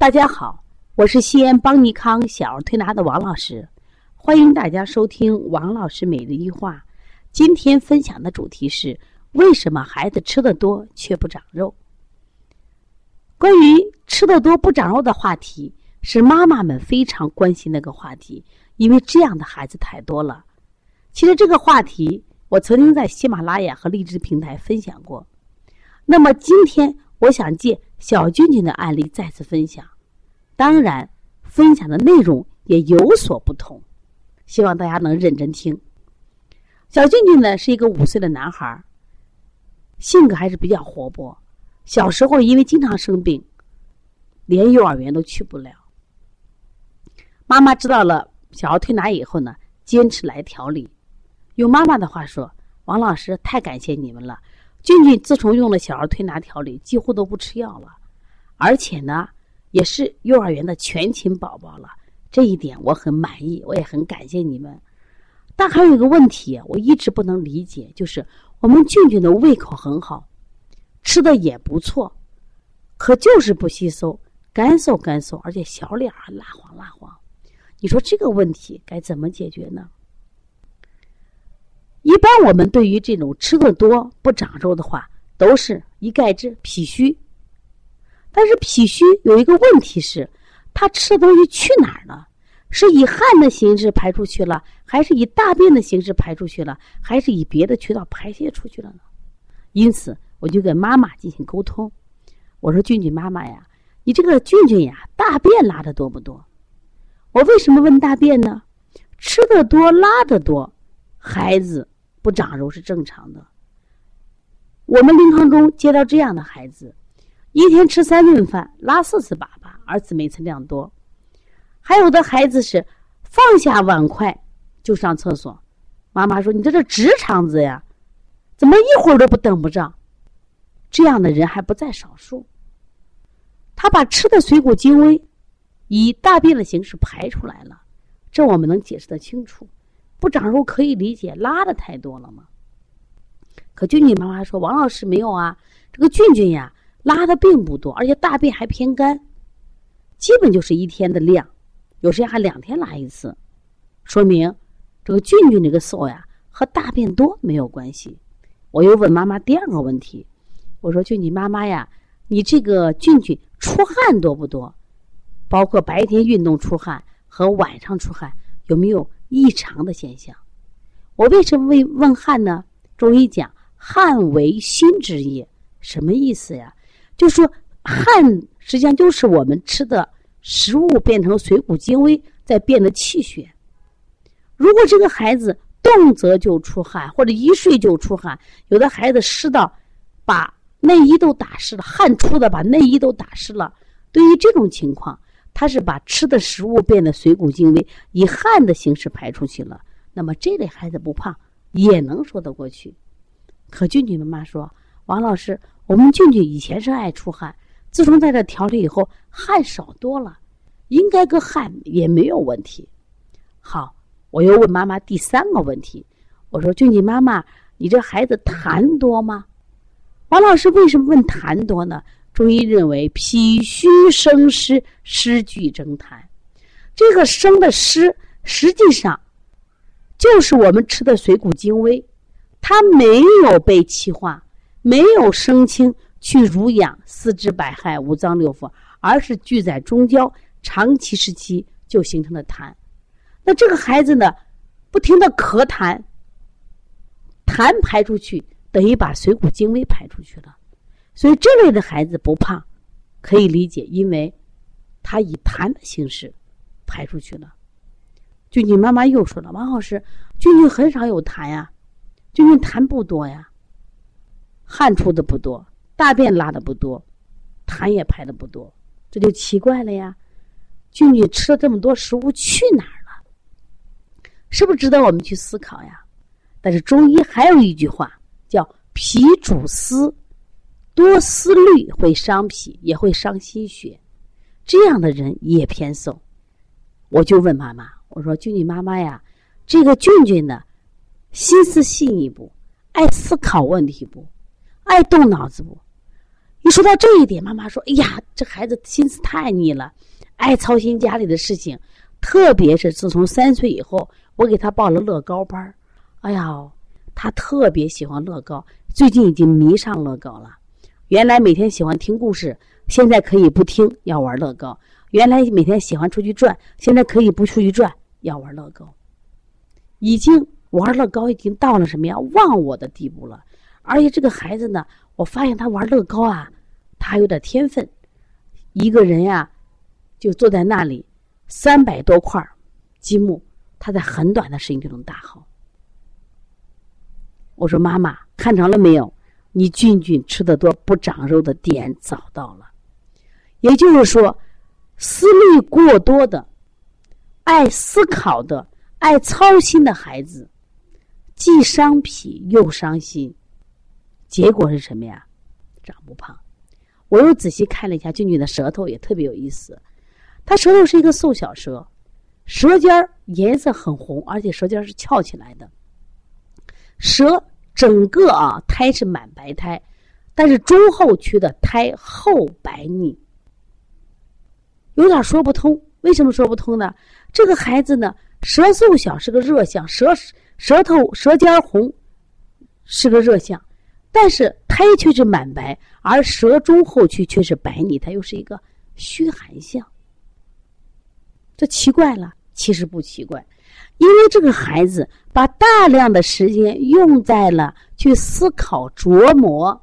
大家好，我是西安邦尼康小儿推拿的王老师，欢迎大家收听王老师每日一话。今天分享的主题是为什么孩子吃的多却不长肉？关于吃的多不长肉的话题，是妈妈们非常关心的一个话题，因为这样的孩子太多了。其实这个话题我曾经在喜马拉雅和荔枝平台分享过。那么今天我想借小俊俊的案例再次分享，当然分享的内容也有所不同，希望大家能认真听。小俊俊呢是一个五岁的男孩，性格还是比较活泼。小时候因为经常生病，连幼儿园都去不了。妈妈知道了小儿推拿以后呢，坚持来调理。用妈妈的话说：“王老师，太感谢你们了。俊俊自从用了小儿推拿调理，几乎都不吃药了，而且呢，也是幼儿园的全勤宝宝了。这一点我很满意，我也很感谢你们。”但还有一个问题，我一直不能理解，就是我们俊俊的胃口很好，吃的也不错，可就是不吸收，干瘦干瘦，而且小脸还蜡黄蜡黄。你说这个问题该怎么解决呢？一般我们对于这种吃的多不长肉的话，都是一概之脾虚。但是脾虚有一个问题是，他吃的东西去哪儿了？是以汗的形式排出去了，还是以大便的形式排出去了，还是以别的渠道排泄出去了呢？因此，我就跟妈妈进行沟通。我说：“俊俊妈妈呀，你这个俊俊呀，大便拉的多不多？”我为什么问大便呢？吃的多，拉的多，孩子不长肉是正常的。我们临床中接到这样的孩子，一天吃三顿饭，拉四次粑粑，而且每次量多。还有的孩子是放下碗筷就上厕所，妈妈说：“你这是直肠子呀，怎么一会儿都不等不着？”这样的人还不在少数。他把吃的水果精微以大便的形式排出来了，这我们能解释得清楚。不长肉可以理解，拉的太多了吗？可俊俊妈妈说：“王老师没有啊，这个俊俊呀，拉的并不多，而且大便还偏干，基本就是一天的量。”有时间还两天拉一次，说明这个俊俊这个瘦呀和大便多没有关系。我又问妈妈第二个问题，我说俊俊妈妈呀，你这个俊俊出汗多不多？包括白天运动出汗和晚上出汗有没有异常的现象？我为什么问问汗呢？中医讲汗为心之液，什么意思呀？就说汗实际上就是我们吃的。食物变成水谷精微，再变得气血。如果这个孩子动则就出汗，或者一睡就出汗，有的孩子湿到把内衣都打湿了，汗出的把内衣都打湿了。对于这种情况，他是把吃的食物变得水谷精微，以汗的形式排出去了。那么这类孩子不胖也能说得过去。可俊俊妈妈说：“王老师，我们俊俊以前是爱出汗。”自从在这调理以后，汗少多了，应该个汗也没有问题。好，我又问妈妈第三个问题，我说：“俊俊妈妈，你这孩子痰多吗？”王老师为什么问痰多呢？中医认为脾虚生湿，湿聚蒸痰。这个生的湿，实际上就是我们吃的水谷精微，它没有被气化，没有生清。去濡养四肢百骸、五脏六腑，而是聚在中焦，长期时期就形成了痰。那这个孩子呢，不停的咳痰，痰排出去等于把水谷精微排出去了。所以这类的孩子不胖，可以理解，因为他以痰的形式排出去了。俊俊妈妈又说了：“王老师，俊俊很少有痰呀，俊俊痰不多呀，汗出的不多。”大便拉的不多，痰也排的不多，这就奇怪了呀。俊俊吃了这么多食物去哪儿了？是不是值得我们去思考呀？但是中医还有一句话叫“脾主思”，多思虑会伤脾，也会伤心血，这样的人也偏瘦。我就问妈妈：“我说俊俊妈妈呀，这个俊俊呢，心思细腻不？爱思考问题不？爱动脑子不？”一说到这一点，妈妈说：“哎呀，这孩子心思太腻了，爱操心家里的事情。特别是自从三岁以后，我给他报了乐高班儿。哎呀，他特别喜欢乐高，最近已经迷上乐高了。原来每天喜欢听故事，现在可以不听，要玩乐高。原来每天喜欢出去转，现在可以不出去转，要玩乐高。已经玩乐高已经到了什么呀？忘我的地步了。而且这个孩子呢。”我发现他玩乐高啊，他还有点天分。一个人呀，就坐在那里，三百多块积木，他在很短的时间就能打好。我说：“妈妈，看着了没有？你俊俊吃的多不长肉的点找到了。也就是说，思虑过多的、爱思考的、爱操心的孩子，既伤脾又伤心。”结果是什么呀？长不胖。我又仔细看了一下俊俊的舌头，也特别有意思。他舌头是一个瘦小舌，舌尖颜色很红，而且舌尖是翘起来的。舌整个啊胎是满白胎，但是中后区的胎厚白腻，有点说不通。为什么说不通呢？这个孩子呢，舌瘦小是个热象，舌舌头舌尖红是个热象。但是胎却是满白，而舌中后区却是白腻，它又是一个虚寒象。这奇怪了，其实不奇怪，因为这个孩子把大量的时间用在了去思考、琢磨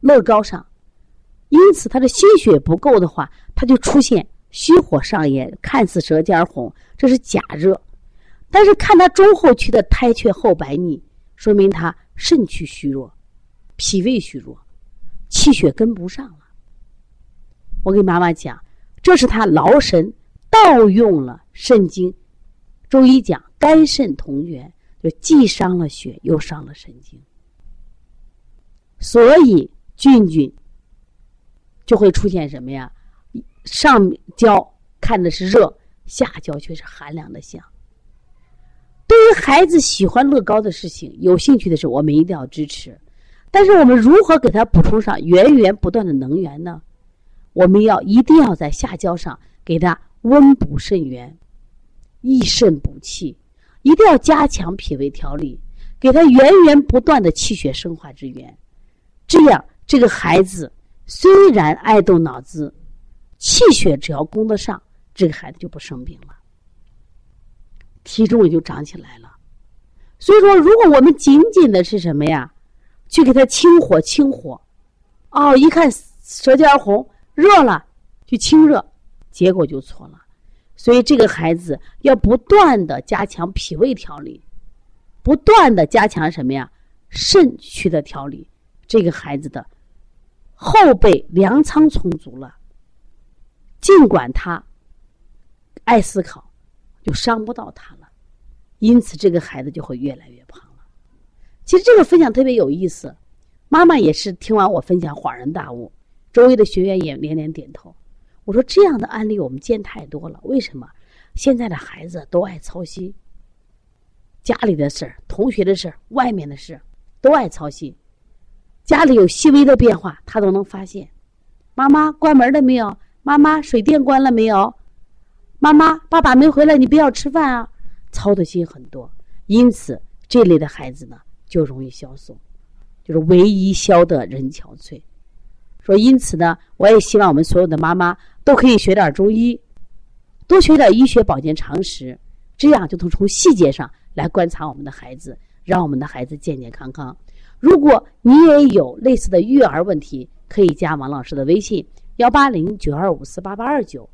乐高上，因此他的心血不够的话，他就出现虚火上炎，看似舌尖红，这是假热。但是看他中后区的胎却厚白腻，说明他。肾气虚弱，脾胃虚弱，气血跟不上了。我给妈妈讲，这是他劳神盗用了肾经。中医讲肝肾同源，就既伤了血又伤了神经。所以菌菌就会出现什么呀？上焦看的是热，下焦却是寒凉的象。对于孩子喜欢乐高的事情、有兴趣的事，我们一定要支持。但是我们如何给他补充上源源不断的能源呢？我们要一定要在下焦上给他温补肾源、益肾补气，一定要加强脾胃调理，给他源源不断的气血生化之源。这样，这个孩子虽然爱动脑子，气血只要供得上，这个孩子就不生病了。体重也就长起来了，所以说，如果我们仅仅的是什么呀，去给他清火清火，哦，一看舌尖红热了，去清热，结果就错了。所以这个孩子要不断的加强脾胃调理，不断的加强什么呀，肾虚的调理，这个孩子的后背粮仓充足了，尽管他爱思考。就伤不到他了，因此这个孩子就会越来越胖了。其实这个分享特别有意思，妈妈也是听完我分享恍然大悟，周围的学员也连连点头。我说这样的案例我们见太多了，为什么？现在的孩子都爱操心家里的事儿、同学的事儿、外面的事，都爱操心。家里有细微的变化，他都能发现。妈妈关门了没有？妈妈水电关了没有？妈妈，爸爸没回来，你不要吃饭啊！操的心很多，因此这类的孩子呢，就容易消瘦，就是唯一消得人憔悴。说因此呢，我也希望我们所有的妈妈都可以学点中医，多学点医学保健常识，这样就能从细节上来观察我们的孩子，让我们的孩子健健康康。如果你也有类似的育儿问题，可以加王老师的微信：幺八零九二五四八八二九。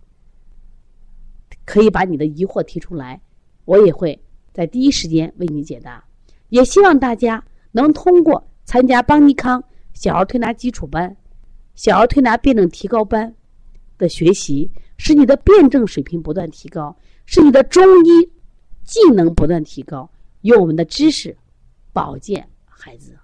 可以把你的疑惑提出来，我也会在第一时间为你解答。也希望大家能通过参加邦尼康小儿推拿基础班、小儿推拿辩证提高班的学习，使你的辩证水平不断提高，使你的中医技能不断提高，用我们的知识保健孩子。